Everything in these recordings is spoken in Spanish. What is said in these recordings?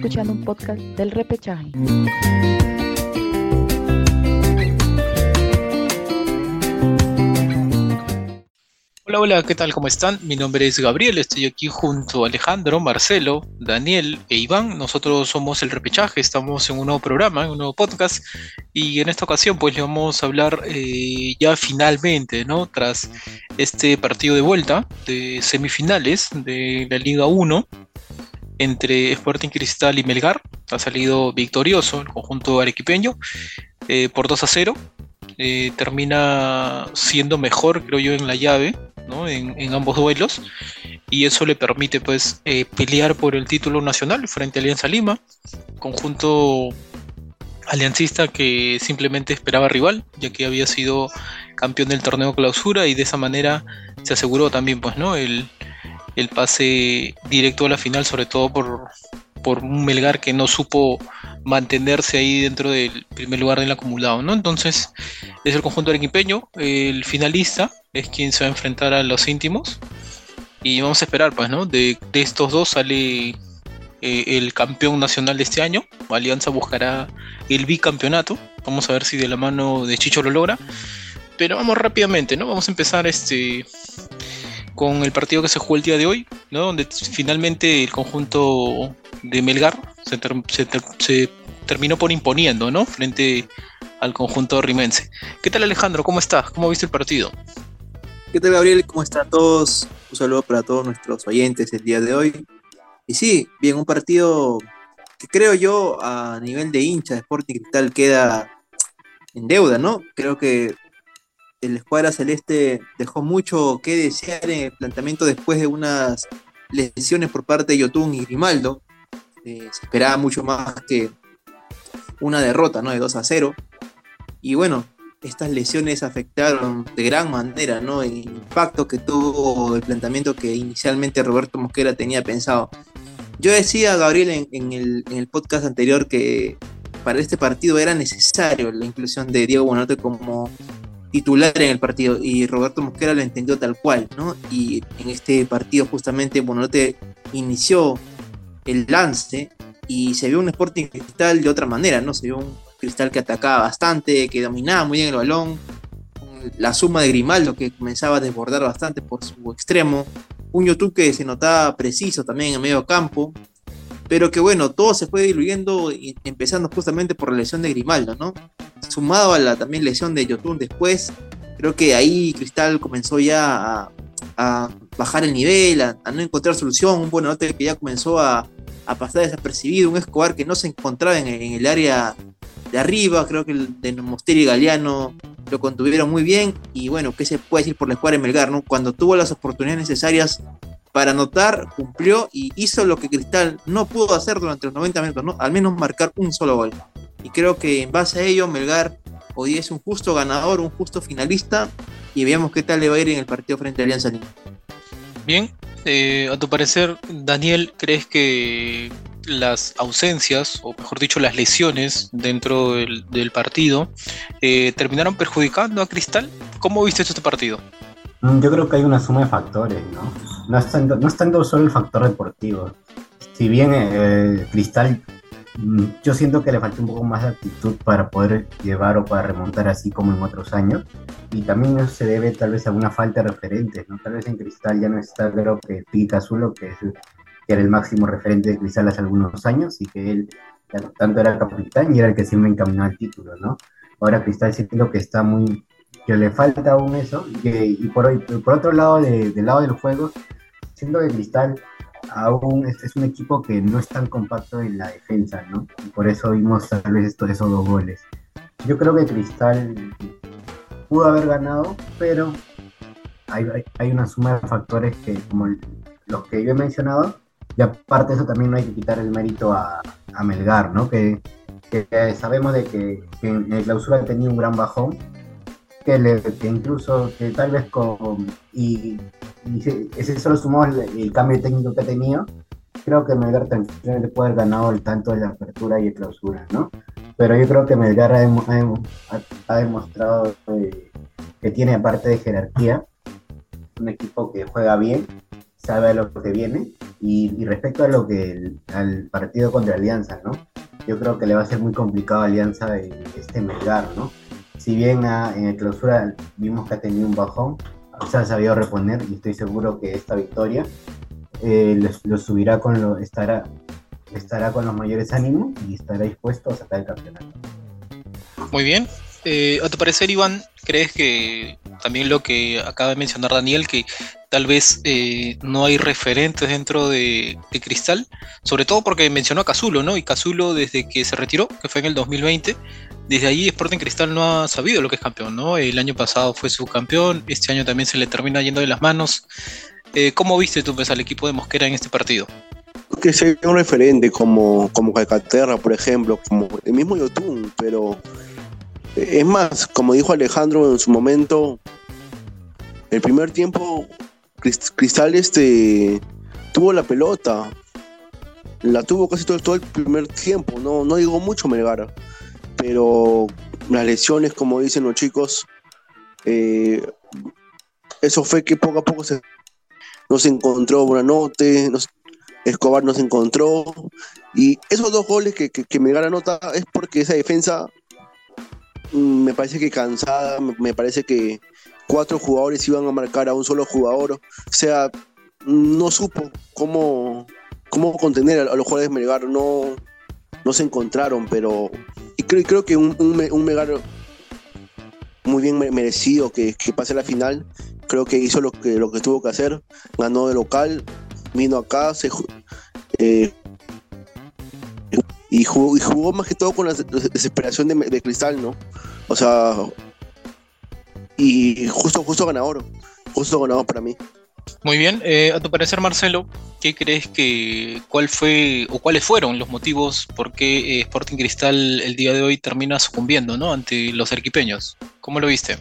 escuchando un podcast del repechaje. Hola, hola, ¿qué tal? ¿Cómo están? Mi nombre es Gabriel, estoy aquí junto a Alejandro, Marcelo, Daniel e Iván. Nosotros somos El Repechaje, estamos en un nuevo programa, en un nuevo podcast y en esta ocasión pues le vamos a hablar eh, ya finalmente, ¿no? Tras este partido de vuelta de semifinales de la Liga 1 entre Sporting Cristal y Melgar. Ha salido victorioso el conjunto arequipeño eh, por 2 a 0. Eh, termina siendo mejor, creo yo, en la llave en, ambos duelos y eso le permite pues eh, pelear por el título nacional frente a Alianza Lima, conjunto aliancista que simplemente esperaba rival, ya que había sido campeón del torneo clausura y de esa manera se aseguró también pues no el, el pase directo a la final, sobre todo por, por un Melgar que no supo mantenerse ahí dentro del primer lugar del acumulado, ¿no? Entonces, es el conjunto arequipeño, el finalista, es quien se va a enfrentar a los íntimos. Y vamos a esperar, pues, ¿no? De, estos dos sale eh, el campeón nacional de este año. Alianza buscará el bicampeonato. Vamos a ver si de la mano de Chicho lo logra. Pero vamos rápidamente, ¿no? Vamos a empezar este con el partido que se jugó el día de hoy, ¿no? Donde finalmente el conjunto de Melgar se, terminó por imponiendo, ¿no? Frente al conjunto rimense. ¿Qué tal Alejandro? ¿Cómo estás? ¿Cómo viste el partido? ¿Qué tal Gabriel? ¿Cómo están todos? Un saludo para todos nuestros oyentes el día de hoy. Y sí, bien, un partido que creo yo a nivel de hincha de Sporting Cristal queda en deuda, ¿no? Creo que el escuadra celeste dejó mucho que desear en el planteamiento después de unas lesiones por parte de Yotun y Grimaldo. Eh, se esperaba mucho más que una derrota, ¿no? De 2 a 0. Y bueno, estas lesiones afectaron de gran manera, ¿no? El impacto que tuvo el planteamiento que inicialmente Roberto Mosquera tenía pensado. Yo decía, Gabriel, en, el, en el, podcast anterior que para este partido era necesario la inclusión de Diego Bonanote como titular en el partido y Roberto Mosquera lo entendió tal cual, ¿no? Y en este partido justamente Bonanote inició el lance y se vio un Sporting Cristal de otra manera, ¿no? Se vio un Cristal que atacaba bastante, que dominaba muy bien el balón, la suma de Grimaldo que comenzaba a desbordar bastante por su extremo, un YouTube que se notaba preciso también en medio campo, pero que bueno, todo se fue diluyendo, empezando justamente por la lesión de Grimaldo, ¿no? Sumado a la también lesión de Yotun después, creo que ahí Cristal comenzó ya a, bajar el nivel, a, no encontrar solución, un Buenote que ya comenzó a, pasar desapercibido, un Escobar que no se encontraba en, el área de arriba, creo que el de Mosteri y Galeano lo contuvieron muy bien, y bueno, ¿qué se puede decir por la escuadra de Melgar? ¿no? Cuando tuvo las oportunidades necesarias para anotar, cumplió y hizo lo que Cristal no pudo hacer durante los 90 minutos, ¿no? al menos marcar un solo gol. Y creo que en base a ello, Melgar hoy es un justo ganador, un justo finalista. Y veamos qué tal le va a ir en el partido frente a Alianza Lima. Bien, eh, a tu parecer, Daniel, ¿crees que las ausencias, o mejor dicho, las lesiones dentro del, partido, eh, terminaron perjudicando a Cristal? ¿Cómo viste este partido? Mm, yo creo que hay una suma de factores, ¿no? No es tanto, no es tanto solo el factor deportivo. Si bien eh, Cristal yo siento que le falta un poco más de actitud para poder llevar o para remontar así como en otros años. Y también eso se debe tal vez a una falta de referentes, ¿no? Tal vez en Cristal ya no está, creo que Pica Azulo, que, es que era el máximo referente de Cristal hace algunos años y que él tanto era capitán y era el que siempre encaminó al título, ¿no? Ahora Cristal siento que está muy, que le falta aún eso y, por, hoy, por otro lado, del lado del juego, siento que Cristal aún es, un equipo que no es tan compacto en la defensa, ¿no? Por eso vimos tal vez estos, esos dos goles. Yo creo que Cristal pudo haber ganado, pero hay, hay, una suma de factores que, como los que yo he mencionado, y aparte de eso también no hay que quitar el mérito a, a Melgar, ¿no? Que, que, sabemos de que, que en el clausura tenía un gran bajón, que, le, que incluso que tal vez con y ese solo sumó el, cambio técnico que ha tenido, creo que Melgar también le puede haber ganado el tanto de la apertura y de clausura, ¿no? Pero yo creo que Melgar ha, demostrado que tiene aparte de jerarquía, un equipo que juega bien, sabe a lo que viene Y, respecto a lo que al partido contra Alianza, ¿no? Yo creo que le va a ser muy complicado a Alianza este Melgar, ¿no? Si bien en el clausura vimos que ha tenido un bajón, se ha sabido reponer y estoy seguro que esta victoria eh, lo, subirá con lo, estará, estará con los mayores ánimos y estará dispuesto a sacar el campeonato. Muy bien. Eh, ¿A tu parecer, Iván, crees que también lo que acaba de mencionar Daniel, que tal vez eh, no hay referentes dentro de, Cristal, sobre todo porque mencionó a Cazulo, ¿no? Y Cazulo desde que se retiró, que fue en el 2020, desde ahí Sporting Cristal no ha sabido lo que es campeón, ¿no? El año pasado fue subcampeón, este año también se le termina yendo de las manos. Eh, ¿Cómo viste tú pues, al equipo de Mosquera en este partido? Que sea un referente como, como Calcaterra, por ejemplo, como el mismo Yotun, pero es más, como dijo Alejandro en su momento, el primer tiempo Cristal este, tuvo la pelota, la tuvo casi todo, el primer tiempo, no, no digo mucho Melgar, pero las lesiones, como dicen los chicos, eh, eso fue que poco a poco se, no se encontró Buenanote, Escobar no se encontró, y esos dos goles que, que, que Melgar anota es porque esa defensa me parece que cansada, me parece que cuatro jugadores iban a marcar a un solo jugador. O sea, no supo cómo, cómo contener a, los jugadores de Melgar. No, no se encontraron, pero. Y creo, creo que un, un, muy bien merecido que, que, pase la final. Creo que hizo lo que, lo que tuvo que hacer. Ganó de local, vino acá, se, eh, y, jugó, y jugó más que todo con la desesperación de, de Cristal, ¿no? O sea, y justo, justo ganador, justo ganador para mí. Muy bien, eh, a tu parecer Marcelo, ¿qué crees que, cuál fue o cuáles fueron los motivos por qué eh, Sporting Cristal el día de hoy termina sucumbiendo ¿no? ante los arquipeños? ¿Cómo lo viste?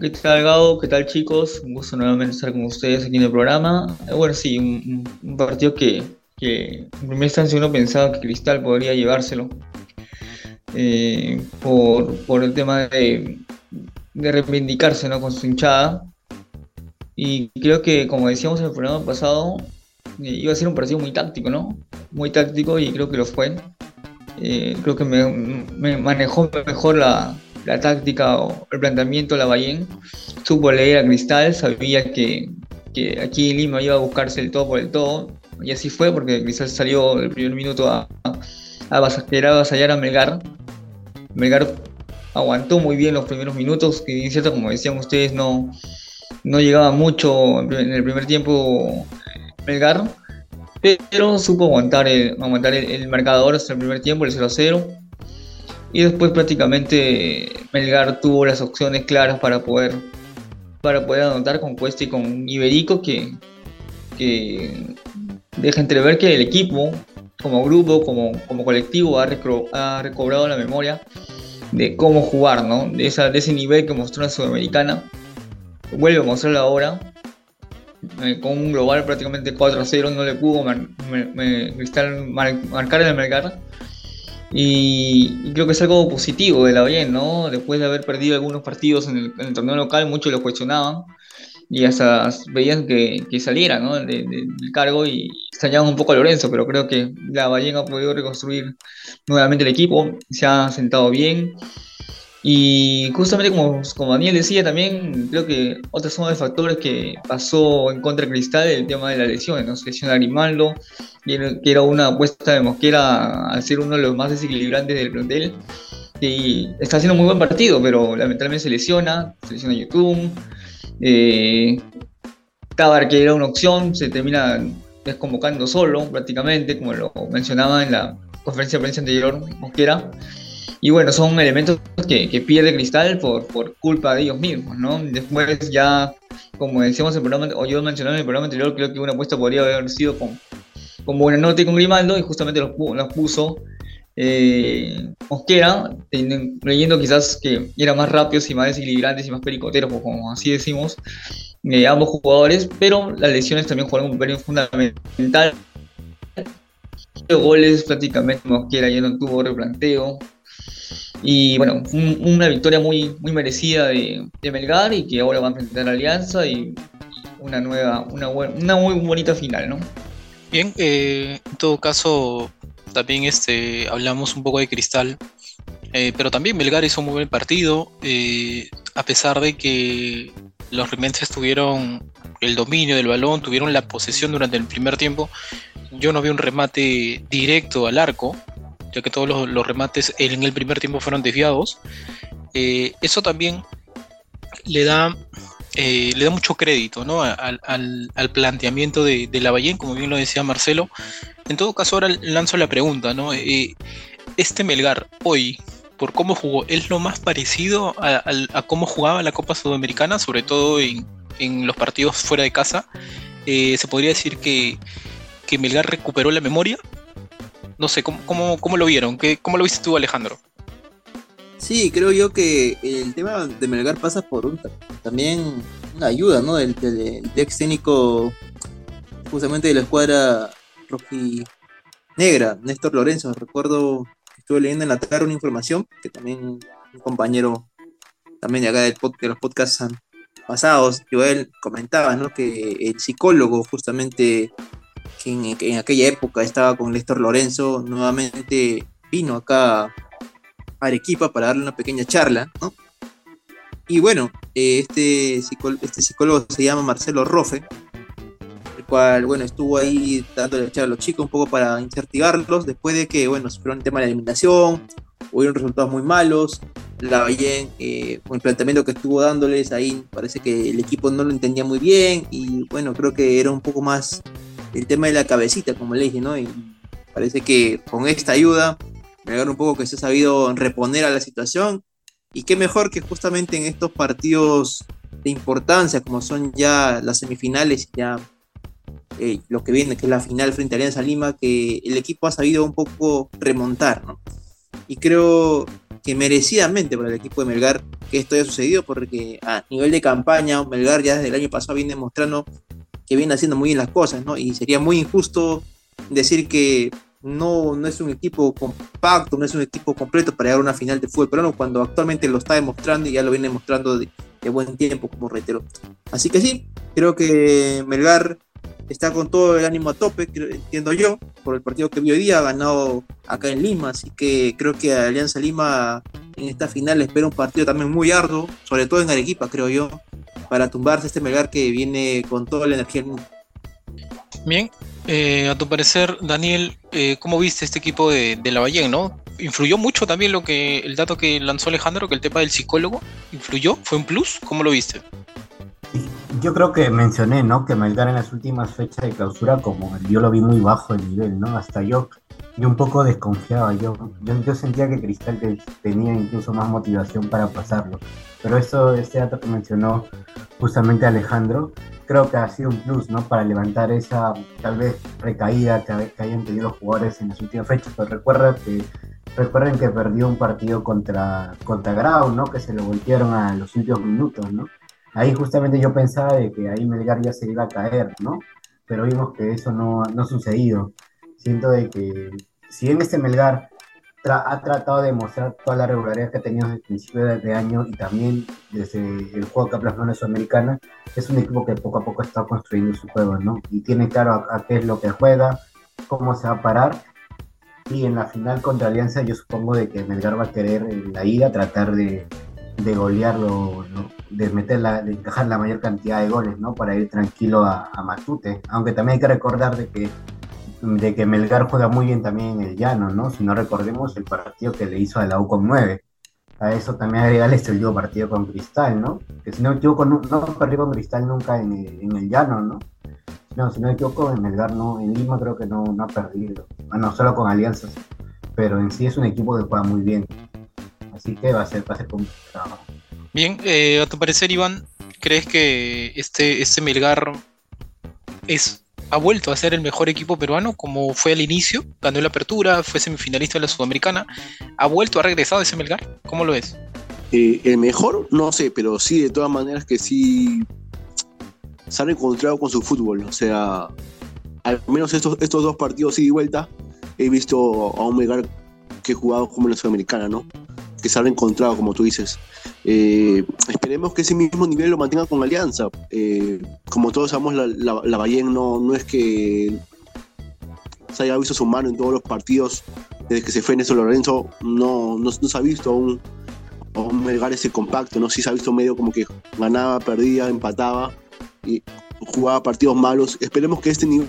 ¿Qué tal Gabo? ¿Qué tal chicos? Un gusto nuevamente estar con ustedes aquí en el programa. Eh, bueno, sí, un, partido que, que, en primera instancia uno pensaba que Cristal podría llevárselo por, por el tema de, de reivindicarse ¿no? con su hinchada. Y creo que, como decíamos en el programa pasado, eh, iba a ser un partido muy táctico, ¿no? Muy táctico y creo que lo fue. Eh, creo que me, manejó mejor la, la, táctica o el planteamiento de la Bayén. Supo leer a Cristal, sabía que, que, aquí Lima iba a buscarse el todo por el todo. Y así fue, porque Cristal salió el primer minuto a, a, a avasallar a Melgar. Melgar aguantó muy bien los primeros minutos, que como decían ustedes, no, no llegaba mucho en el primer tiempo Melgar, pero supo aguantar el, aguantar el, marcador hasta el primer tiempo, el 0-0. Y después prácticamente Melgar tuvo las opciones claras para poder, para poder anotar con Cuesta y con Iberico, que, que deja entrever que el equipo, como grupo, como, como colectivo, ha, recobrado la memoria de cómo jugar, ¿no? De, ese nivel que mostró la Sudamericana. Vuelve a mostrarlo ahora. Eh, con un global prácticamente 4-0, no le pudo marcar en el mercado. Y, creo que es algo positivo de la bien, ¿no? Después de haber perdido algunos partidos en en el torneo local, muchos lo cuestionaban y hasta veían que, que saliera ¿no? del cargo y extrañaban un poco a Lorenzo, pero creo que la Ballena ha podido reconstruir nuevamente el equipo, se ha sentado bien. Y justamente como, como Daniel decía también, creo que otra son de factores que pasó en contra de Cristal, el tema de las lesiones, ¿no? Se lesiona Grimaldo, que era una apuesta de Mosquera al ser uno de los más desequilibrantes del plantel. Y está haciendo muy buen partido, pero lamentablemente se lesiona, se lesiona YouTube eh, Tabar, que era una opción, se termina desconvocando solo prácticamente, como lo mencionaba en la conferencia de prensa anterior, Mosquera. Y bueno, son elementos que, que, pierde Cristal por, por culpa de ellos mismos, ¿no? Después ya, como decíamos en el programa, o yo mencionaba en el programa anterior, creo que una apuesta podría haber sido con, con Buenanote y con Grimaldo, y justamente los, los puso eh, Mosquera, leyendo quizás que eran más rápidos y más desequilibrantes y más pericoteros, como así decimos, eh, ambos jugadores, pero las lesiones también jugaron un papel fundamental. Goles prácticamente Mosquera ya no tuvo replanteo. Y bueno, una victoria muy, muy merecida de, Melgar y que ahora va a enfrentar a Alianza y una nueva, una, una muy bonita final, ¿no? Bien, eh, en todo caso, también este, hablamos un poco de Cristal, eh, pero también Melgar hizo un muy buen partido, eh, a pesar de que los remenses tuvieron el dominio del balón, tuvieron la posesión durante el primer tiempo. Yo no vi un remate directo al arco, ya que todos los, los remates en el primer tiempo fueron desviados. Eh, eso también le da, eh, le da mucho crédito ¿no? al, planteamiento de, Lavallén, como bien lo decía Marcelo. En todo caso, ahora lanzo la pregunta, ¿no? Eh, este Melgar hoy, por cómo jugó, ¿es lo más parecido a, cómo jugaba la Copa Sudamericana, sobre todo en, los partidos fuera de casa? Eh, ¿Se podría decir que, Melgar recuperó la memoria? No sé, ¿cómo, lo vieron? ¿Qué, ¿Cómo lo viste tú, Alejandro? Sí, creo yo que el tema de Melgar pasa por un, también una ayuda, ¿no? Del, del, del ex técnico justamente de la escuadra rojinegra, Néstor Lorenzo. Recuerdo que estuve leyendo en la tarde una información que también un compañero también de acá del pod- de los podcasts pasados, Joel comentaba, ¿no? Que el psicólogo justamente que en, que en aquella época estaba con Néstor Lorenzo nuevamente vino acá Arequipa para darle una pequeña charla, ¿no? Y bueno, eh, este, este psicólogo se llama Marcelo Rofe, el cual, bueno, estuvo ahí dándole charla a los chicos un poco para incentivarlos, después de que, bueno, sufrieron el tema de la eliminación, hubieron resultados muy malos, la Ballén, eh, el planteamiento que estuvo dándoles ahí, parece que el equipo no lo entendía muy bien, y bueno, creo que era un poco más el tema de la cabecita, como le dije, ¿no? Y parece que con esta ayuda Melgar un poco que se ha sabido reponer a la situación. Y qué mejor que justamente en estos partidos de importancia, como son ya las semifinales, ya eh, lo que viene, que es la final frente a Alianza Lima, que el equipo ha sabido un poco remontar, ¿no? Y creo que merecidamente para el equipo de Melgar que esto haya sucedido, porque a nivel de campaña, Melgar ya desde el año pasado viene demostrando que viene haciendo muy bien las cosas, ¿no? Y sería muy injusto decir que no, no es un equipo compacto, no es un equipo completo para llegar a una final de fútbol peruano cuando actualmente lo está demostrando y ya lo viene demostrando de, buen tiempo, como reitero. Así que sí, creo que Melgar está con todo el ánimo a tope, entiendo yo, por el partido que vi hoy día, ha ganado acá en Lima, así que creo que Alianza Lima en esta final espera un partido también muy arduo, sobre todo en Arequipa, creo yo, para tumbarse este Melgar que viene con toda la energía del mundo. Bien, eh, a tu parecer, Daniel, eh, ¿cómo viste este equipo de, de la Ballén, no? ¿Influyó mucho también lo que el dato que lanzó Alejandro, que el tema del psicólogo? ¿Influyó? ¿Fue un plus? ¿Cómo lo viste? Yo creo que mencioné, ¿no? Que Melgar en las últimas fechas de clausura, como yo lo vi muy bajo el nivel, ¿no? Hasta yo, yo un poco desconfiaba. Yo, yo, sentía que Cristal te- tenía incluso más motivación para pasarlo. Pero eso, este dato que mencionó justamente Alejandro, creo que ha sido un plus, ¿no? Para levantar esa tal vez recaída que, que hayan tenido los jugadores en las últimas fechas. Pero recuerda que recuerden que perdió un partido contra, contra Grau, ¿no? Que se lo voltearon a los últimos minutos, ¿no? Ahí justamente yo pensaba de que ahí Melgar ya se iba a caer, ¿no? Pero vimos que eso no, no ha sucedido. Siento de que si bien este Melgar tra- ha tratado de mostrar toda la regularidad que ha tenido desde el principio de, de año y también desde el juego que ha plasmado en Sudamericana, es un equipo que poco a poco está construyendo su juego, ¿no? Y tiene claro a, a qué es lo que juega, cómo se va a parar. Y en la final contra Alianza yo supongo de que Melgar va a querer en la ida tratar de, de golearlo, ¿no? de meter la, de encajar la mayor cantidad de goles, ¿no? Para ir tranquilo a, a Matute. Aunque también hay que recordar de que, de que Melgar juega muy bien también en el llano, ¿no? Si no recordemos el partido que le hizo a la U con 9. A eso también agregarle este último partido con Cristal, ¿no? Que si no me equivoco, no, no perdió con Cristal nunca en el, en el llano, ¿no? No, si no me equivoco, en Melgar no, en Lima creo que no, no ha perdido. Bueno, solo con alianzas. Pero en sí es un equipo que juega muy bien. Así que va a ser, va a ser complicado. Bien, eh, a tu parecer, Iván, ¿crees que este, este Melgar es, ha vuelto a ser el mejor equipo peruano como fue al inicio? Ganó la apertura, fue semifinalista de la Sudamericana. ¿Ha vuelto, ha regresado ese Melgar? ¿Cómo lo ves? Eh, el mejor, no sé, pero sí, de todas maneras que sí se han encontrado con su fútbol. O sea, al menos estos, estos dos partidos y vuelta, he visto a un Melgar que ha jugado como la Sudamericana, ¿no? Que se han encontrado, como tú dices. Eh, esperemos que ese mismo nivel lo mantenga con Alianza. Eh, como todos sabemos, la, la, Bayern no, no es que se haya visto su mano en todos los partidos desde que se fue Néstor Lorenzo, no, no, se ha visto aún, aún Melgar ese compacto, ¿no? Sí se ha visto medio como que ganaba, perdía, empataba y jugaba partidos malos. Esperemos que este nivel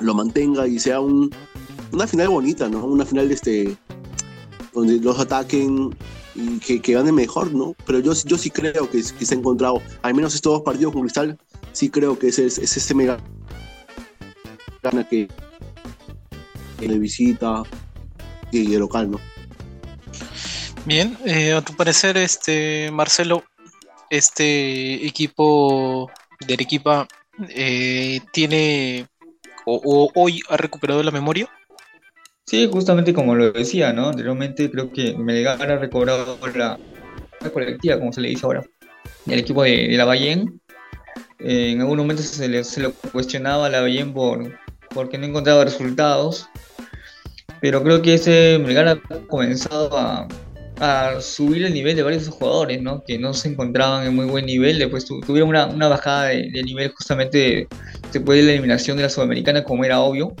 lo mantenga y sea un, una final bonita, ¿no? Una final este donde los ataquen y que, que gane mejor, ¿no? Pero yo, yo sí creo que, que, se ha encontrado, al menos estos dos partidos con Cristal, sí creo que es, es, es este mega gana que de visita y de local, ¿no? Bien, eh, a tu parecer, este Marcelo, este equipo de Arequipa eh, tiene o, hoy ha recuperado la memoria. Sí, justamente como lo decía, ¿no? Anteriormente creo que Melgar ha recobrado la, colectiva, como se le dice ahora, el equipo de, de la en algún momento se, le, lo cuestionaba a la Bayén por porque no encontraba resultados. Pero creo que ese Melgar ha comenzado a, subir el nivel de varios jugadores, ¿no? Que no se encontraban en muy buen nivel. Después tuvieron una, bajada de, nivel justamente después de la eliminación de la Sudamericana, como era obvio.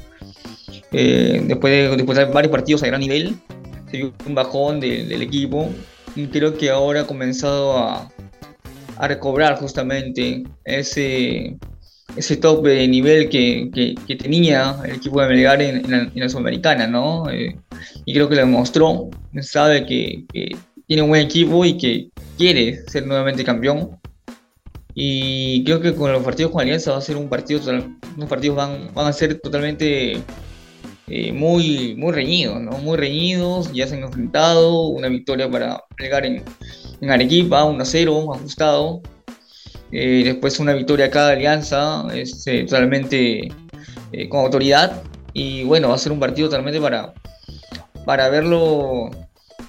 Eh, después, de, después de varios partidos a gran nivel, se vio un bajón de, del equipo. Y creo que ahora ha comenzado a, a recobrar justamente ese, ese top de nivel que, que, tenía el equipo de Melgar en, la, Sudamericana, ¿no? Eh, y creo que lo demostró, sabe que, tiene un buen equipo y que quiere ser nuevamente campeón. Y creo que con los partidos con Alianza va a ser un partido, unos partidos van, van a ser totalmente eh, muy, muy reñidos, ¿no? Muy reñidos, ya se han enfrentado, una victoria para Melgar en, en Arequipa, 1-0, ajustado, eh, después una victoria acá de Alianza, este, totalmente eh, con autoridad. Y bueno, va a ser un partido totalmente para, para verlo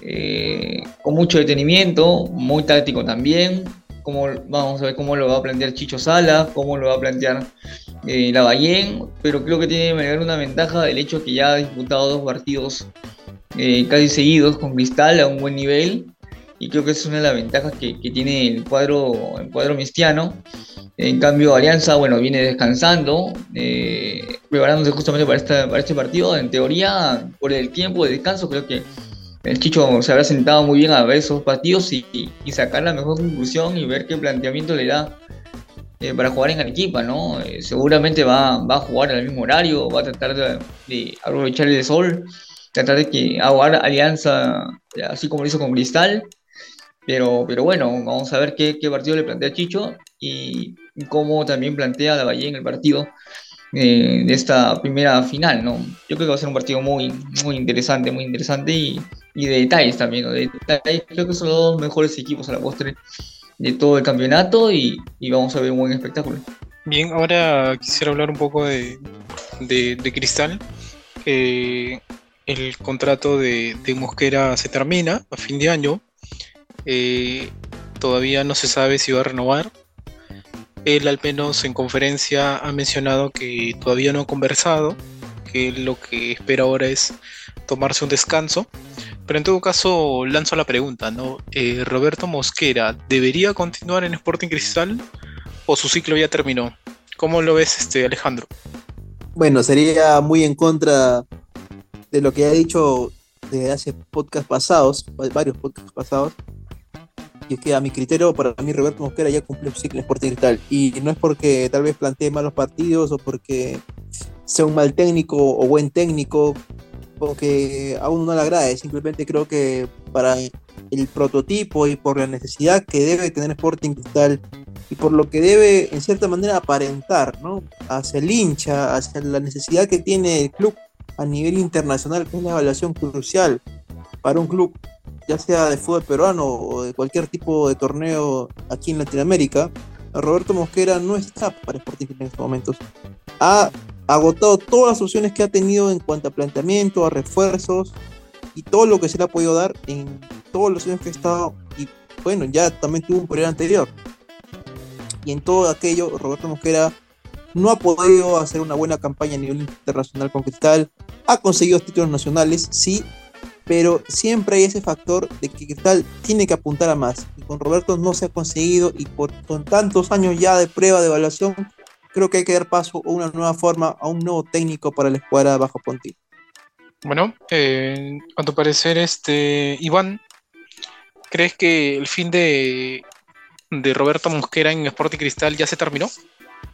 eh, con mucho detenimiento, muy táctico también. Como, vamos a ver cómo lo va a plantear Chicho Sala, cómo lo va a plantear eh, Lavallén, pero creo que tiene que una ventaja del hecho que ya ha disputado dos partidos eh, casi seguidos con Cristal a un buen nivel y creo que es una de las ventajas que, tiene el cuadro, el cuadro mistiano. En cambio, Alianza, bueno, viene descansando, eh, preparándose justamente para, esta, para este partido. En teoría, por el tiempo de descanso, creo que el Chicho se habrá sentado muy bien a ver esos partidos y sacar la mejor conclusión y ver qué planteamiento le da eh, para jugar en Arequipa, ¿no? Eh, seguramente va, va, a jugar al mismo horario, va a tratar de, aprovechar el sol, tratar de que jugar Alianza, así como lo hizo con Cristal pero, pero bueno, vamos a ver qué, partido le plantea Chicho y cómo también plantea la Valle en el partido eh, de esta primera final, ¿no? Yo creo que va a ser un partido muy, muy interesante, muy interesante y, de detalles también. De detalles, creo que son los dos mejores equipos a la postre de todo el campeonato y, vamos a ver un buen espectáculo. Bien, ahora quisiera hablar un poco de, de, de Cristal. Eh, el contrato de, de Mosquera se termina a fin de año eh, todavía no se sabe si va a renovar. Él al menos en conferencia ha mencionado que todavía no ha conversado, que lo que espera ahora es tomarse un descanso. Pero en todo caso lanzo la pregunta, ¿no? Eh, Roberto Mosquera, ¿debería continuar en Sporting Cristal o su ciclo ya terminó? ¿Cómo lo ves, este Alejandro? Bueno, sería muy en contra de lo que ha dicho desde hace podcast pasados, varios podcasts pasados, y es que a mi criterio, para mí Roberto Mosquera ya cumplió un ciclo en Sporting Cristal. Y no es porque tal vez plantee malos partidos o porque sea un mal técnico o buen técnico, porque aún no le agrade. Simplemente creo que para el prototipo y por la necesidad que debe tener Sporting Cristal y por lo que debe en cierta manera aparentar, ¿no? Hacia el hincha, hacia la necesidad que tiene el club a nivel internacional, que es la evaluación crucial para un club ya sea de fútbol peruano o de cualquier tipo de torneo aquí en Latinoamérica, Roberto Mosquera no está para Sporting en estos momentos. Ha agotado todas las opciones que ha tenido en cuanto a planteamiento, a refuerzos y todo lo que se le ha podido dar en todos los años que ha estado. Y bueno, ya también tuvo un periodo anterior. Y en todo aquello, Roberto Mosquera no ha podido hacer una buena campaña a nivel internacional con Cristal. Ha conseguido títulos nacionales, sí, pero siempre hay ese factor de que Cristal tiene que apuntar a más. Y con Roberto no se ha conseguido y por, con tantos años ya de prueba de evaluación, creo que hay que dar paso a una nueva forma, a un nuevo técnico para la escuadra bajo Ponti. Bueno, eh, a tu parecer, este, Iván, ¿crees que el fin de, de Roberto Mosquera en Sporting Cristal ya se terminó?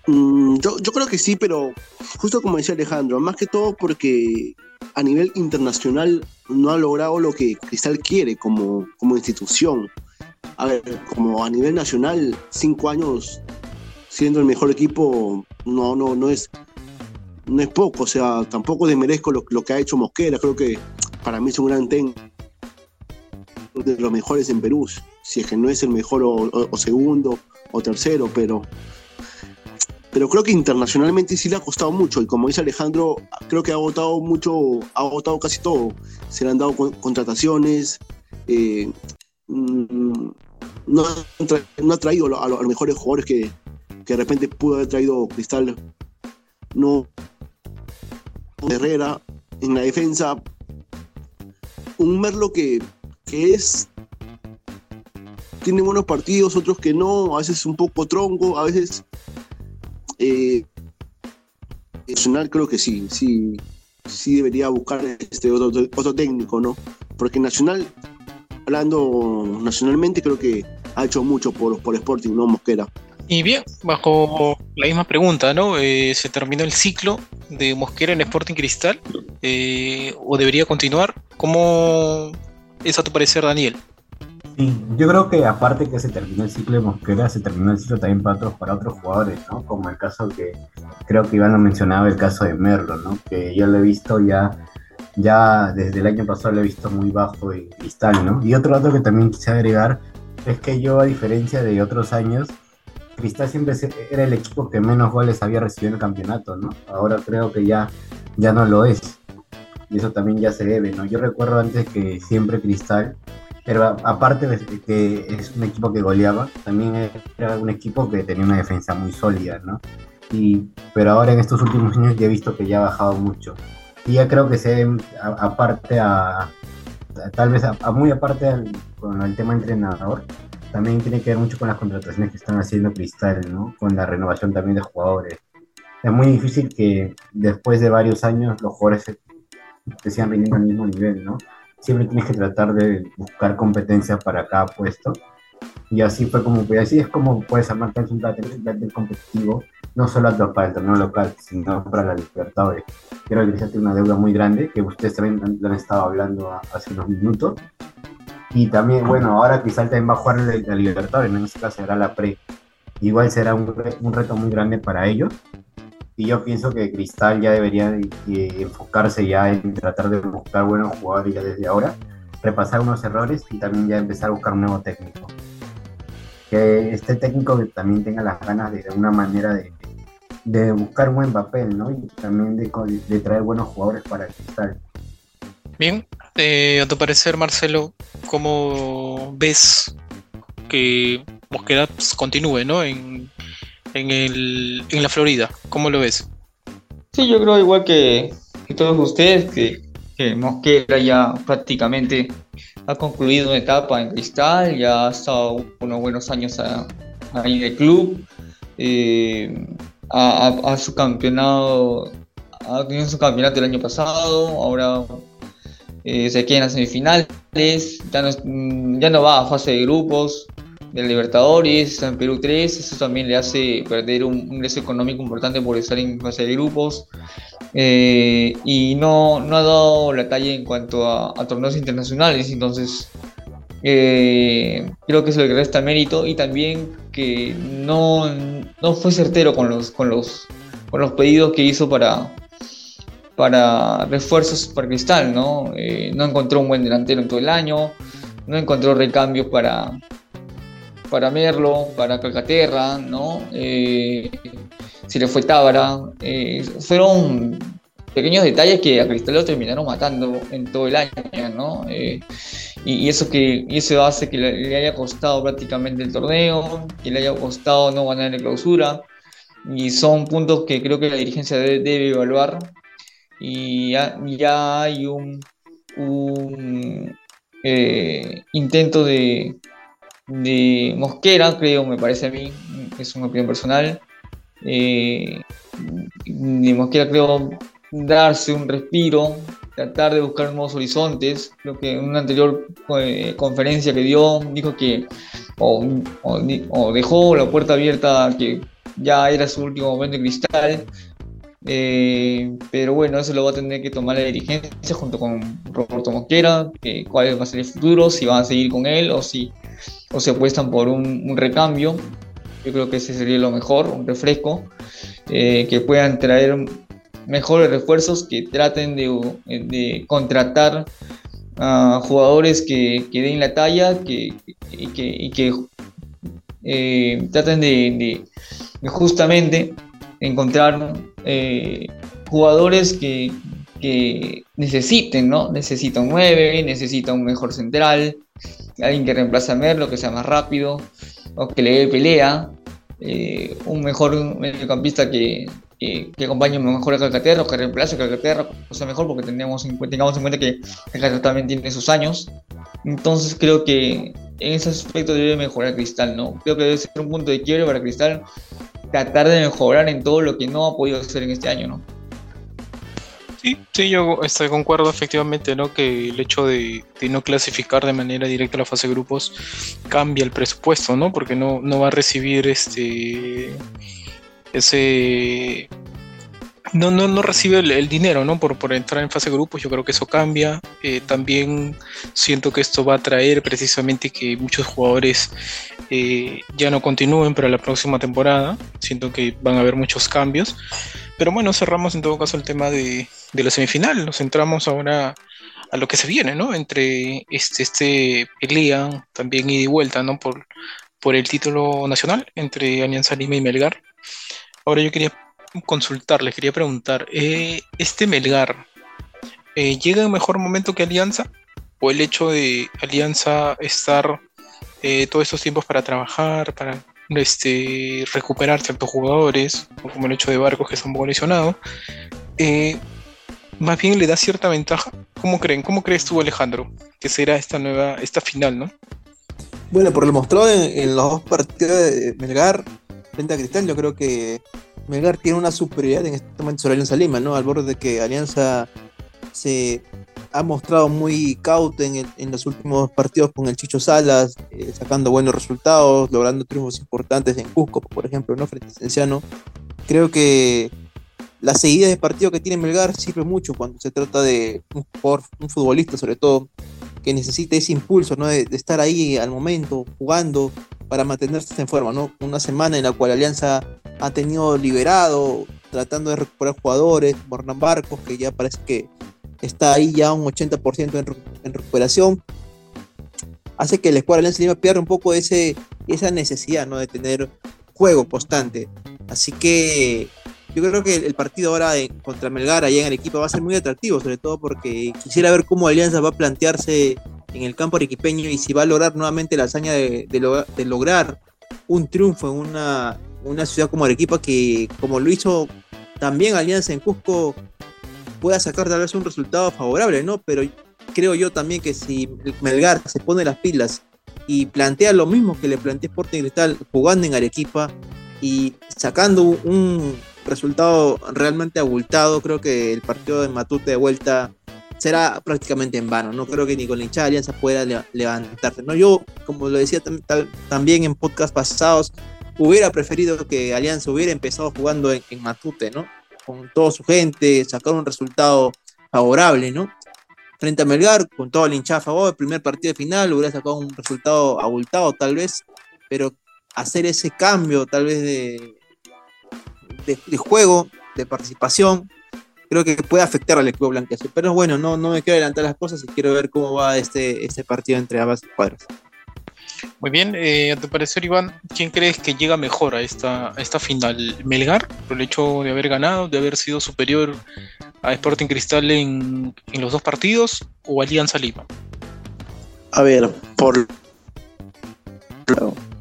Mm, yo, yo creo que sí, pero justo como decía Alejandro, más que todo porque a nivel internacional no ha logrado lo que Cristal quiere como, como institución. A ver, como a nivel nacional, cinco años siendo el mejor equipo no, no, no es no es poco, o sea, tampoco desmerezco lo, que ha hecho Mosquera, creo que para mí es un gran técnico de los mejores en Perú, si es que no es el mejor o, segundo o tercero, pero pero creo que internacionalmente sí le ha costado mucho y como dice Alejandro, creo que ha agotado mucho, ha agotado casi todo. Se le han dado con- contrataciones, eh, mm, no, no ha traído a los mejores jugadores que, que de repente pudo haber traído Cristal. No, Herrera en la defensa, un Merlo que, que es tiene buenos partidos, otros que no, a veces un poco tronco, a veces eh, Nacional creo que sí, sí, sí debería buscar este otro, otro técnico, ¿no? Porque Nacional, hablando nacionalmente, creo que ha hecho mucho por, por Sporting, ¿no? Mosquera. Y bien, bajo la misma pregunta, ¿no? Eh, ¿Se terminó el ciclo de Mosquera en Sporting Cristal? Eh, ¿O debería continuar? ¿Cómo es a tu parecer, Daniel? Sí, yo creo que aparte que se terminó el ciclo de Mosquera, se terminó el ciclo también para otros, para otros jugadores, ¿no? Como el caso que creo que Iván lo mencionaba, el caso de Merlo, ¿no? Que yo lo he visto ya, ya desde el año pasado lo he visto muy bajo en cristal, ¿no? Y otro dato que también quise agregar es que yo, a diferencia de otros años, Cristal siempre era el equipo que menos goles había recibido en el campeonato, ¿no? Ahora creo que ya, ya no lo es. Y eso también ya se debe, ¿no? Yo recuerdo antes que siempre Cristal pero aparte de que es un equipo que goleaba, también era un equipo que tenía una defensa muy sólida, ¿no? Y, pero ahora en estos últimos años ya he visto que ya ha bajado mucho. Y ya creo que se aparte a, tal vez a muy aparte al- con el tema entrenador, también tiene que ver mucho con las contrataciones que están haciendo Cristal, ¿no? Con la renovación también de jugadores. Es muy difícil que después de varios años los jugadores se, se sigan rindiendo al mismo nivel, ¿no? siempre tienes que tratar de buscar competencias para cada puesto. Y así fue como, pues así es como puedes armar un plantel, un plantel competitivo, no solo para el torneo local, sino para la Libertadores. Creo que tiene una deuda muy grande, que ustedes también han- han estado hablando hace unos minutos. Y también, bueno, ahora Cristal también va a jugar la, la Libertadores, en este caso será la pre. Igual será un, un reto muy grande para ellos. Y yo pienso que Cristal ya debería de- de enfocarse ya en tratar de buscar buenos jugadores ya desde ahora, repasar unos errores y también ya empezar a buscar un nuevo técnico. Que este técnico también tenga las ganas de, de una manera de, de buscar buen papel, ¿no? Y también de, de traer buenos jugadores para Cristal. Bien, eh, a tu parecer, Marcelo, ¿cómo ves que Mosquera pues, continúe, ¿no? En, en, el, en la Florida, ¿cómo lo ves? Sí, yo creo igual que, todos ustedes, que, que Mosquera ya prácticamente ha concluido una etapa en Cristal, ya ha estado unos buenos años a- ahí de club, eh, ha su campeonado, ha tenido su campeonato el año pasado, ahora eh, se queda en las semifinales, ya no, mm, ya no va a fase de grupos de Libertadores, en Perú 3, eso también le hace perder un ingreso económico importante por estar en fase de grupos. Eh, y no, no ha dado la talla en cuanto a, a torneos internacionales, entonces eh, creo que eso le resta mérito y también que no, no fue certero con los, con, los, con los pedidos que hizo para, para refuerzos para Cristal, ¿no? Eh, no encontró un buen delantero en todo el año, no encontró recambios para, para Merlo, para Calcaterra, ¿no? Eh, se le fue Tábara. eh, fueron pequeños detalles que a Cristal lo terminaron matando en todo el año, ¿no? Eh, y, eso que eso hace que le, haya costado prácticamente el torneo, que le haya costado no ganar en clausura. Y son puntos que creo que la dirigencia debe evaluar. Y ya, hay un, eh, intento de, de Mosquera, creo, me parece a mí, es una opinión personal, eh, creo, darse un respiro, tratar de buscar nuevos horizontes. Creo que en una anterior eh, conferencia que dio, dijo que o, dejó la puerta abierta que ya era su último momento en cristal. Eh, pero bueno, eso lo va a tener que tomar la dirigencia junto con Roberto Mosquera, que cuál va a ser el futuro, si van a seguir con él o si o se apuestan por un, recambio. Yo creo que ese sería lo mejor, un refresco, eh, que puedan traer mejores refuerzos, que traten de, contratar a jugadores que, den la talla que, y que, eh, traten de, justamente encontrar eh, jugadores que, necesiten, ¿no? Necesita un 9, necesita un mejor central, alguien que reemplace a Merlo, que sea más rápido, o que le dé pelea, eh, un mejor mediocampista que, que, que, acompañe mejor a Calcaterra, que reemplace a Calcaterra, o sea, mejor, porque tengamos en, tengamos en cuenta que Calcaterra también tiene sus años. Entonces creo que en ese aspecto debe mejorar Cristal, ¿no? Creo que debe ser un punto de quiebre para Cristal tratar de mejorar en todo lo que no ha podido hacer en este año, ¿no? Sí, sí, yo estoy concuerdo efectivamente, ¿no? Que el hecho de, no clasificar de manera directa la fase de grupos cambia el presupuesto, ¿no? Porque no, no va a recibir este ese no, no, no recibe el, dinero ¿no? Por, por, entrar en fase de grupos, yo creo que eso cambia. Eh, también siento que esto va a traer precisamente que muchos jugadores eh, ya no continúen para la próxima temporada. Siento que van a haber muchos cambios. Pero bueno, cerramos en todo caso el tema de, de la semifinal. Nos centramos ahora a lo que se viene, ¿no? Entre este, este pelea también ida y vuelta, ¿no? Por, por el título nacional entre Alianza Lima y Melgar. Ahora yo quería consultarles, quería preguntar, eh, ¿este Melgar eh, llega en mejor momento que Alianza? ¿O el hecho de Alianza estar eh, todos estos tiempos para trabajar, para este, recuperar ciertos jugadores, como el hecho de Barcos que está un poco lesionado, más bien le da cierta ventaja? ¿Cómo creen? ¿Cómo crees tú, Alejandro, que será esta nueva, esta final, no? Bueno, por lo mostrado en, los dos partidos de Melgar frente a Cristal, yo creo que Melgar tiene una superioridad en este momento sobre Alianza Lima, ¿no? Al borde de que Alianza se ha mostrado muy cauto en, los últimos partidos con el Chicho Salas, eh, sacando buenos resultados, logrando triunfos importantes en Cusco, por ejemplo, ¿no? Frente a Cienciano. Creo que la seguida de partido que tiene Melgar sirve mucho cuando se trata de un, un futbolista, sobre todo, que necesita ese impulso, ¿no? De, estar ahí al momento, jugando, para mantenerse en forma, ¿no? Una semana en la cual Alianza ha tenido liberado, tratando de recuperar jugadores, como Barcos, que ya parece que está ahí ya un 80% en, recuperación, hace que el escuadra Alianza Lima pierda un poco ese, esa necesidad ¿no? de tener juego constante. Así que yo creo que el partido ahora contra Melgar allá en el equipo va a ser muy atractivo, sobre todo porque quisiera ver cómo Alianza va a plantearse en el campo arequipeño y si va a lograr nuevamente la hazaña de, de lograr un triunfo en una, una ciudad como Arequipa que, como lo hizo también Alianza en Cusco, pueda sacar tal vez un resultado favorable, ¿no? Pero creo yo también que si Melgar se pone las pilas y plantea lo mismo que le planteé Sporting Cristal jugando en Arequipa y sacando un resultado realmente abultado, creo que el partido de Matute de vuelta será prácticamente en vano. No creo que ni con la hinchada Alianza pueda levantarse. ¿no? Yo, como lo decía también en podcast pasados, hubiera preferido que Alianza hubiera empezado jugando en, Matute, ¿no? Con toda su gente, sacar un resultado favorable, ¿no? Frente a Melgar, con todo el hinchado a favor, el primer partido de final, hubiera sacado un resultado abultado tal vez, pero hacer ese cambio tal vez de, de, juego, de participación, creo que puede afectar al equipo blanqueazul. Pero bueno, no, no me quiero adelantar las cosas y quiero ver cómo va este, este partido entre ambas cuadras. Muy bien, eh, a tu parecer, Iván, ¿quién crees que llega mejor a esta, esta final? ¿Melgar, por el hecho de haber ganado, de haber sido superior a Sporting Cristal en, los dos partidos, o Alianza Lima? A ver, por.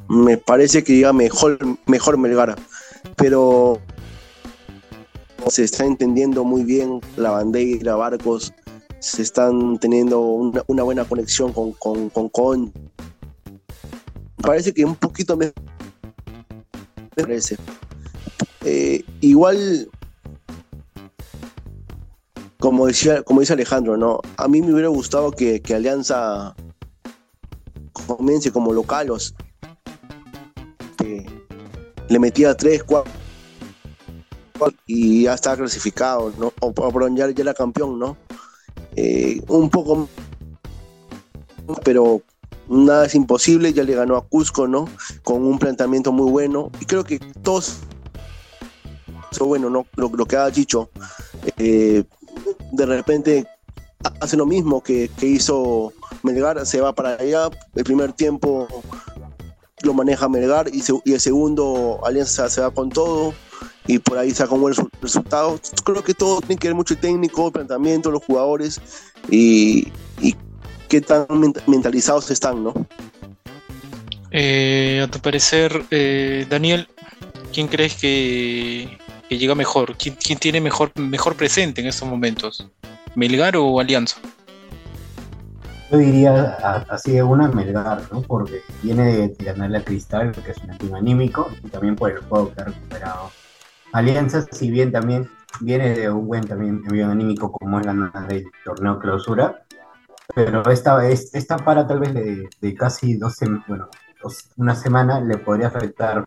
Me parece que llega mejor, mejor Melgar, pero se está entendiendo muy bien la bandera, Barcos, se están teniendo una, buena conexión con, con, con, parece que un poquito me parece. eh, igual, como, decía, como dice Alejandro, ¿no? A mí me hubiera gustado que, que Alianza comience como localos. Le metía 3, 4 y ya estaba clasificado. O, o ya, ya era campeón, ¿no? Eh, un poco pero nada es imposible, ya le ganó a Cusco, ¿no? Con un planteamiento muy bueno. Y creo que todos, eso bueno, ¿no? Lo, que ha dicho, eh, de repente hace lo mismo que, hizo Melgar, se va para allá, el primer tiempo lo maneja Melgar y el segundo Alianza se va con todo y por ahí saca un buen resultado. Creo que todo tiene que ver mucho el técnico, el planteamiento, los jugadores y, y qué tan mentalizados están, ¿no? Eh, a tu parecer, eh, Daniel, ¿quién crees que, que llega mejor? ¿Quién, ¿Quién, tiene mejor, mejor presente en estos momentos? ¿Melgar o Alianza? Yo diría así de una Melgar, ¿no? Porque viene de ganarle a Cristal, que es un equipo anímico, y también por el juego que ha recuperado. Alianza, si bien también viene de un buen también envío anímico como es ganar el torneo clausura, pero esta, esta para tal vez de, casi 12, bueno, dos, una semana le podría afectar,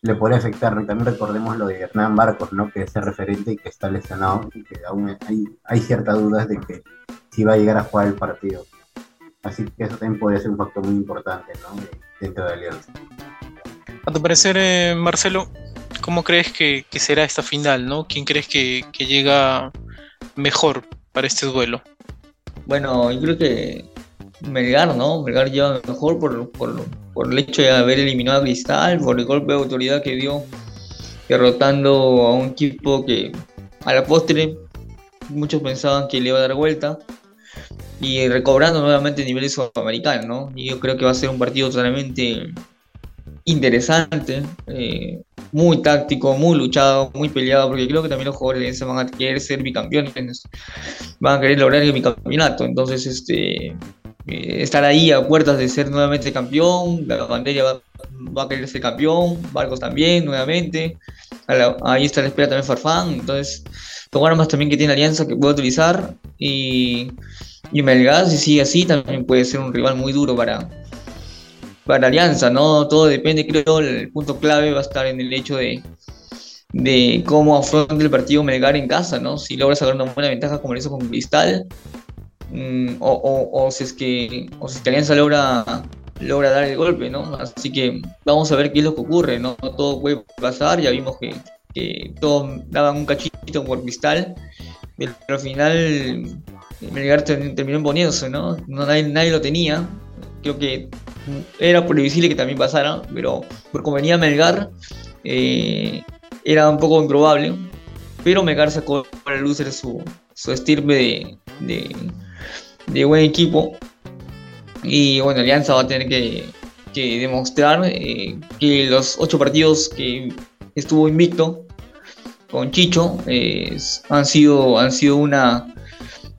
le podría afectar, también recordemos lo de Hernán Barcos, ¿no? Que es el referente y que está lesionado, y que aún hay, hay ciertas dudas de que si va a llegar a jugar el partido. Así que eso también podría ser un factor muy importante. Dentro de Alianza. A tu parecer, eh, Marcelo, ¿cómo crees que, será esta final, no? ¿Quién crees que, llega mejor para este duelo? Bueno, yo creo que Melgar, ¿no? Melgar lleva mejor por, por, por, el hecho de haber eliminado a Cristal, por el golpe de autoridad que dio derrotando a un equipo que a la postre muchos pensaban que le iba a dar vuelta y recobrando nuevamente niveles sudamericanos, ¿no? Y yo creo que va a ser un partido totalmente interesante, eh, muy táctico, muy luchado, muy peleado, porque creo que también los jugadores de van a querer ser bicampeones, van a querer lograr el bicampeonato, entonces este eh, estar ahí a puertas de ser nuevamente campeón, la bandera va, a querer ser campeón, Barcos también nuevamente, ahí está la espera también Farfán, entonces son armas también que tiene Alianza que puede utilizar y, y Melgar si sigue así también puede ser un rival muy duro para, para Alianza, ¿no? Todo depende, creo, el punto clave va a estar en el hecho de, de cómo afronta el partido Melgar en casa, ¿no? Si logra sacar una buena ventaja como lo hizo con Cristal, o, o, o, si es que, o si es que Alianza logra, logra dar el golpe, ¿no? Así que vamos a ver qué es lo que ocurre, ¿no? Todo puede pasar, ya vimos que, que todos daban un cachito por Cristal, pero al final Melgar terminó imponiéndose, ¿no? no nadie, nadie lo tenía, creo que era previsible que también pasara, pero por como venía Melgar, eh, era un poco improbable. Pero Melgar sacó para luz su, su estirpe de, de, de, buen equipo. Y bueno, Alianza va a tener que, que demostrar eh, que los ocho partidos que estuvo invicto con Chicho eh, han, sido, han sido una,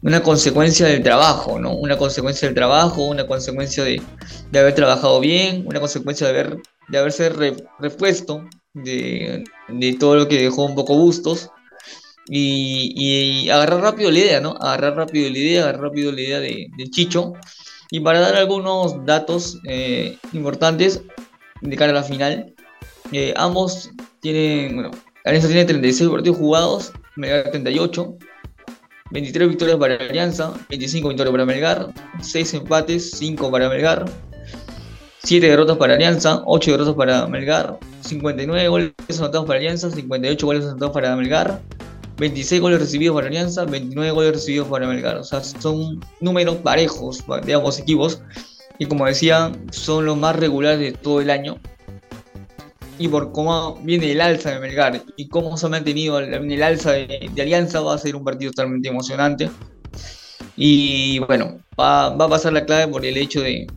una consecuencia del trabajo, ¿no? Una consecuencia del trabajo, una consecuencia de, de haber trabajado bien, una consecuencia de, haber, de haberse re, repuesto de, de, todo lo que dejó un poco Bustos y, y, agarrar rápido la idea, ¿no? Agarrar rápido la idea, agarrar rápido la idea de, de Chicho y para dar algunos datos eh, importantes de cara a la final, eh, ambos tienen, bueno, Alianza tiene 36 partidos jugados, Melgar 38, 23 victorias para Alianza, 25 victorias para Melgar, 6 empates, 5 para Melgar, 7 derrotas para Alianza, 8 derrotas para Melgar, 59 goles anotados para Alianza, 58 goles anotados para Melgar, 26 goles recibidos para Alianza, 29 goles recibidos para Melgar. O sea, son números parejos de ambos equipos. Y como decía, son los más regulares de todo el año. Y por cómo viene el alza de Melgar y cómo se ha mantenido el, el alza de, Alianza, va a ser un partido totalmente emocionante. Y bueno, va, a pasar la clave por el hecho de,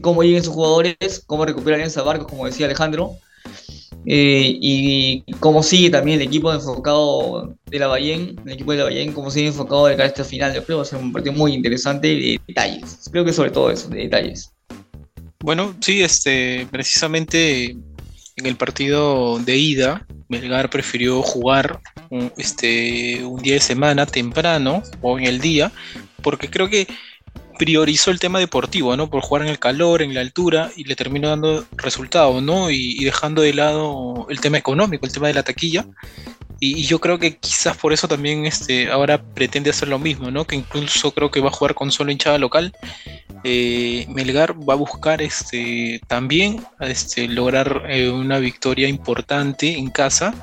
cómo lleguen sus jugadores, cómo recupera Alianza Barcos, como decía Alejandro, eh, y cómo sigue también el equipo enfocado de la Bayén, el equipo de la Bayén, cómo sigue enfocado de cara a esta final. Yo creo va a ser un partido muy interesante de detalles. Creo que sobre todo eso, de detalles. Bueno, sí, este, precisamente en el partido de ida, Melgar prefirió jugar un, este, un día de semana temprano o en el día, porque creo que priorizó el tema deportivo, ¿no? Por jugar en el calor, en la altura, y le terminó dando resultado, ¿no? Y dejando de lado el tema económico, el tema de la taquilla. Y, yo creo que quizás por eso también este, ahora pretende hacer lo mismo, ¿no? Que incluso creo que va a jugar con solo hinchada local. Eh, Melgar va a buscar este, también este, lograr eh, una victoria importante en casa.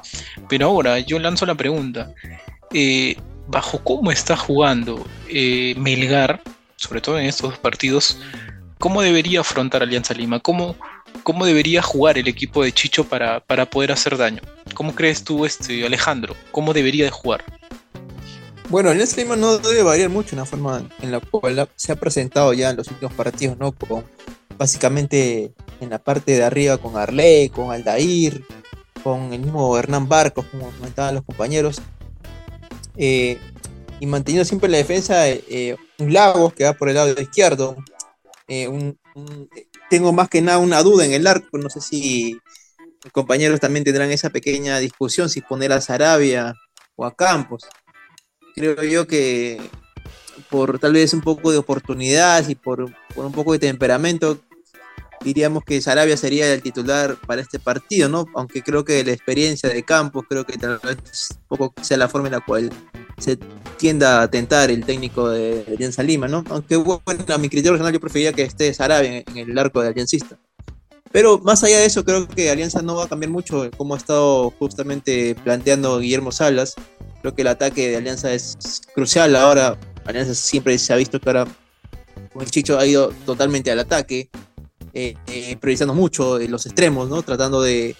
Pero ahora yo lanzo la pregunta. Eh, ¿Bajo cómo está jugando Melgar sobre todo en estos partidos, cómo debería afrontar Alianza Lima, cómo, cómo debería jugar el equipo de Chicho para, para poder hacer daño. ¿Cómo crees tú, este, Alejandro? ¿Cómo debería de jugar? Bueno, Alianza Lima no debe variar mucho en la forma en la cual se ha presentado ya en los últimos partidos, ¿no? Con, básicamente en la parte de arriba con Arley, con Aldair, con el mismo Hernán Barcos, como comentaban los compañeros. Eh, y manteniendo siempre la defensa eh, un Lagos que va por el lado izquierdo. Eh, un, tengo más que nada una duda en el arco, no sé si los compañeros también tendrán esa pequeña discusión si poner a Sarabia o a Campos. Creo yo que por tal vez un poco de oportunidad y por, por un poco de temperamento, diríamos que Sarabia sería el titular para este partido, ¿no? Aunque creo que la experiencia de Campos, creo que tal vez poco sea la forma en la cual se tienda a tentar el técnico de, Alianza Lima, ¿no? Aunque bueno, a mi criterio personal yo prefería que esté Sarabia en, en, el arco de Aliancista. Pero más allá de eso, creo que Alianza no va a cambiar mucho como ha estado justamente planteando Guillermo Salas. Creo que el ataque de Alianza es crucial ahora. Alianza siempre se ha visto que ahora con el Chicho ha ido totalmente al ataque, eh, eh, priorizando mucho los extremos. Tratando de,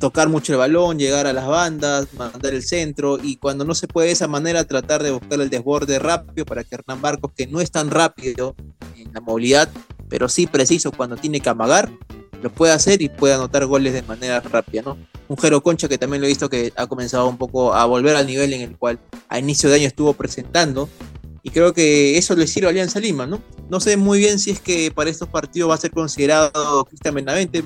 tocar mucho el balón, llegar a las bandas, mandar el centro y cuando no se puede de esa manera tratar de buscar el desborde rápido para que Hernán Barcos, que no es tan rápido en la movilidad, pero sí preciso cuando tiene que amagar, lo puede hacer y puede anotar goles de manera rápida. Un Jero Concha que también lo he visto que ha comenzado un poco a volver al nivel en el cual a inicio de año estuvo presentando y creo que eso le sirve a Alianza Lima, ¿no? No sé muy bien si es que para estos partidos va a ser considerado Cristian Benavente,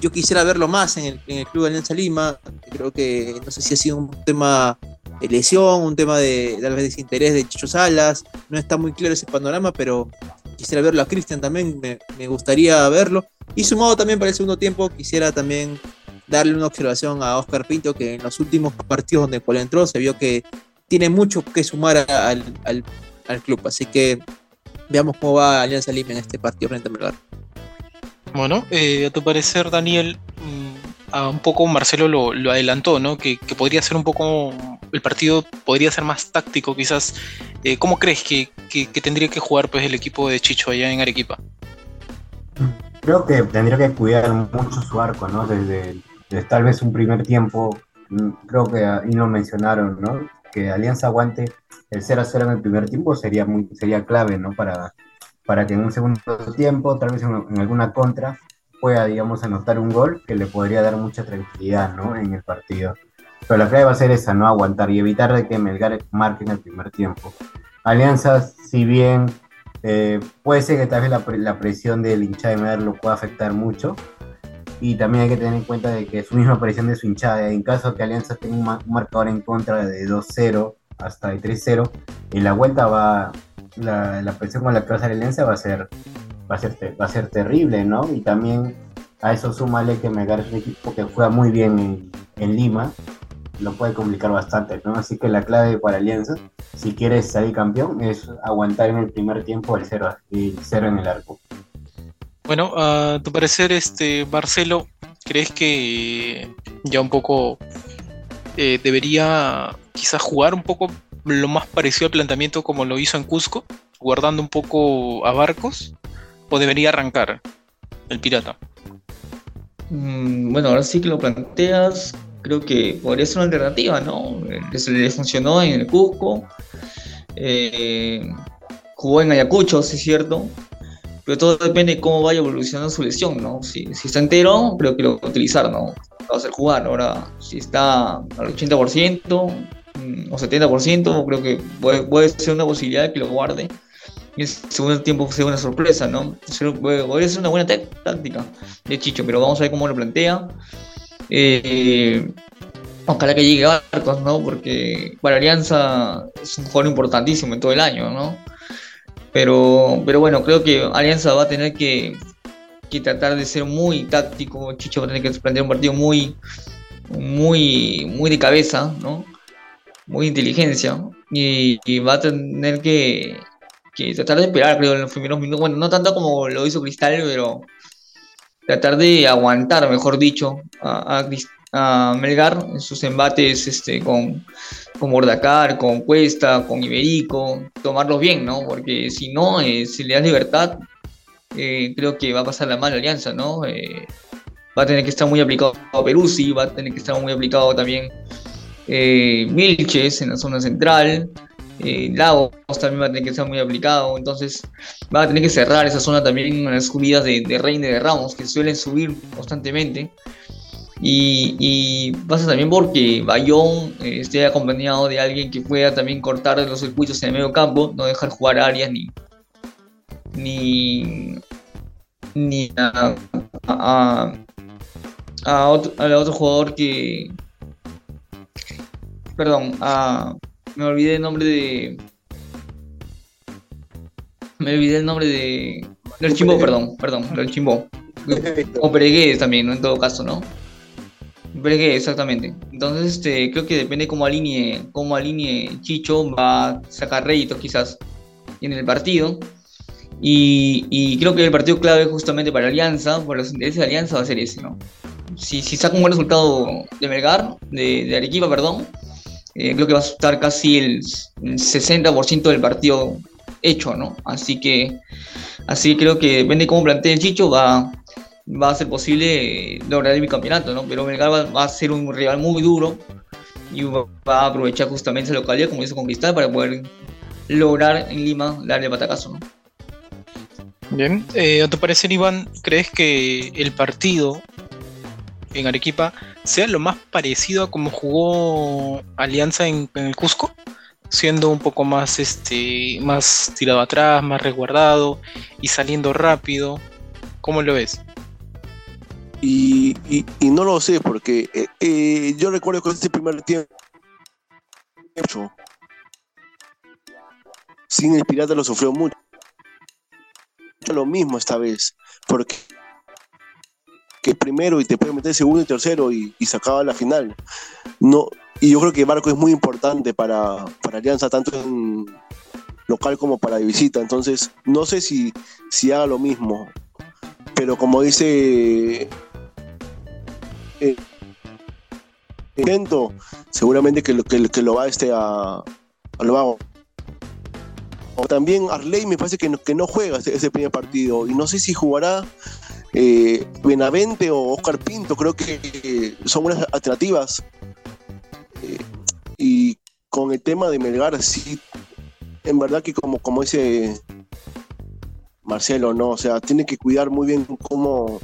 yo quisiera verlo más en el, en el Club de Alianza Lima. Creo que no sé si ha sido un tema de lesión, un tema de tal vez desinterés de Chicho Salas. No está muy claro ese panorama, pero quisiera verlo a Cristian también. Me, me, gustaría verlo. Y sumado también para el segundo tiempo, quisiera también darle una observación a Oscar Pinto, que en los últimos partidos donde entró se vio que tiene mucho que sumar al, al, al club. Así que veamos cómo va Alianza Lima en este partido frente a Melgar. Bueno, eh, a tu parecer, Daniel, mmm, a un poco Marcelo lo, lo adelantó, ¿no? Que, que, podría ser un poco, el partido podría ser más táctico, quizás. Eh, ¿Cómo crees que, que, que, tendría que jugar pues el equipo de Chicho allá en Arequipa? Creo que tendría que cuidar mucho su arco, ¿no? Desde, desde tal vez un primer tiempo, creo que ahí lo mencionaron, ¿no? Que Alianza aguante el 0 a 0 en el primer tiempo sería, muy, sería clave, ¿no? Para, para que en un segundo tiempo, tal vez en, en, alguna contra, pueda, digamos, anotar un gol que le podría dar mucha tranquilidad, ¿no? En el partido. Pero la clave va a ser esa, ¿no? Aguantar y evitar de que Melgar marque en el primer tiempo. Alianzas, si bien eh, puede ser que tal vez la, la presión del hincha de Melgar lo pueda afectar mucho, y también hay que tener en cuenta de que su misma presión de su hinchada, en caso que Alianza tenga un, marcador en contra de 2-0 hasta de 3-0, en la vuelta va, la, la, presión con la que va a salir Alianza va a ser va a ser va a ser terrible, ¿no? Y también a eso súmale que Melgar es un equipo que juega muy bien en, Lima, lo puede complicar bastante, ¿no? Así que la clave para Alianza, si quieres salir campeón, es aguantar en el primer tiempo el cero, el cero en el arco. Bueno, a tu parecer, este Marcelo, ¿crees que ya un poco eh, debería quizás jugar un poco lo más parecido al planteamiento como lo hizo en Cusco, guardando un poco a Barcos, o debería arrancar el Pirata? Mm, bueno, ahora sí que lo planteas, creo que podría ser una alternativa, ¿no? Le, le funcionó en el Cusco, eh, jugó en Ayacucho, sí es cierto, pero todo depende de cómo vaya evolucionando su lesión, ¿no? Si, está entero, creo que lo va a utilizar, ¿no? Va a hacer jugar. Ahora, si está al 80% o 70%, creo que puede, ser una posibilidad que lo guarde. Y el tiempo sea una sorpresa, ¿no? Podría ser una buena táctica de Chicho, pero vamos a ver cómo lo plantea. Eh, Ojalá que llegue Barcos, ¿no? Porque para Alianza es un jugador importantísimo en todo el año, ¿no? Pero, pero bueno, creo que Alianza va a tener que, que tratar de ser muy táctico. Chicho va a tener que plantear un partido muy, muy, muy de cabeza, ¿no? Muy inteligencia. Y, y va a tener que, que tratar de esperar, creo, en los primeros minutos. Bueno, no tanto como lo hizo Cristal, pero tratar de aguantar, mejor dicho, a, a, a Melgar en sus embates este, con, con Bordacar, con Cuesta, con Iberico, tomarlos bien, ¿no? Porque si no, eh, si le das libertad, eh, creo que va a pasar la mala alianza, ¿no? Eh, va a tener que estar muy aplicado Peruzzi, va a tener que estar muy aplicado también Milches en la zona central, Lagos también va a tener que estar muy aplicado, entonces va a tener que cerrar esa zona también en las subidas de, de Reine de Ramos, que suelen subir constantemente. Y, y pasa también porque Bayón eh, esté acompañado de alguien que pueda también cortar los circuitos en el medio campo, no dejar jugar a Arias ni, ni, ni a, a, a otro, al otro jugador que. Perdón, a, me olvidé el nombre de. Me olvidé el nombre de. Del Chimbo, perdón, perdón, del Chimbo. O Peregués también, ¿no? En todo caso, ¿no? Bregué, exactamente. Entonces, este, creo que depende cómo alinee, cómo alinee Chicho, va a sacar réditos quizás en el partido. Y, y, creo que el partido clave justamente para Alianza, por los intereses de Alianza, va a ser ese, ¿no? Si, si saca un buen resultado de Melgar, de, de Arequipa, perdón, eh, creo que va a estar casi el, el 60% del partido hecho, ¿no? Así que, así creo que depende de cómo plantea el Chicho, va, va a ser posible lograr el bicampeonato, ¿no? Pero Melgar va, a ser un rival muy duro y va, a aprovechar justamente esa localidad, como hizo con para poder lograr en Lima darle batacazo, ¿no? Bien, eh, a tu parecer, Iván, ¿crees que el partido en Arequipa sea lo más parecido a como jugó Alianza en, en el Cusco? siendo un poco más este más tirado atrás, más resguardado y saliendo rápido. ¿Cómo lo ves? Y, y, no lo sé, porque eh, eh, yo recuerdo que este primer tiempo, sin el Pirata lo sufrió mucho. Lo mismo esta vez, porque que primero y te puede meter segundo y tercero y, y sacaba la final. No, y yo creo que Barco es muy importante para, para Alianza, tanto en local como para de visita. Entonces, no sé si, si haga lo mismo. Pero como dice eh, seguramente que lo, que, que lo va este a, a lo hago. También Arley me parece que no, que no juega ese, primer partido y no sé si jugará eh, Benavente o Oscar Pinto, creo que eh, son buenas alternativas. Eh, y con el tema de Melgar, sí, en verdad que como, como dice Marcelo, ¿no? O sea, tiene que cuidar muy bien cómo,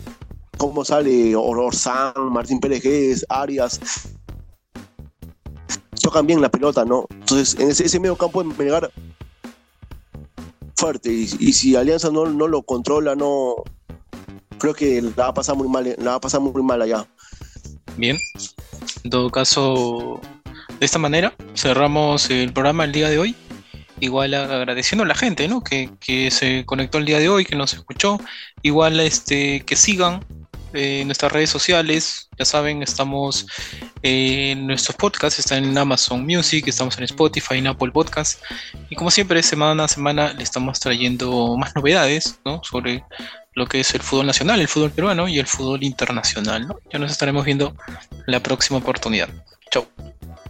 cómo sale Orzán, Martín Pérez, Arias. Tocan bien la pelota, ¿no? Entonces, en ese, ese medio campo de Melgar fuerte. Y, y, si Alianza no, no lo controla, no creo que la va a pasar muy mal, la va a pasar muy mal allá. Bien. En todo caso, de esta manera cerramos el programa el día de hoy. Igual agradeciendo a la gente ¿no? que, que se conectó el día de hoy, que nos escuchó. Igual este, que sigan eh, nuestras redes sociales. Ya saben, estamos en nuestros podcasts, están en Amazon Music, estamos en Spotify, en Apple Podcasts. Y como siempre, semana a semana le estamos trayendo más novedades ¿no? sobre lo que es el fútbol nacional, el fútbol peruano y el fútbol internacional. ¿no? Ya nos estaremos viendo la próxima oportunidad. Chau.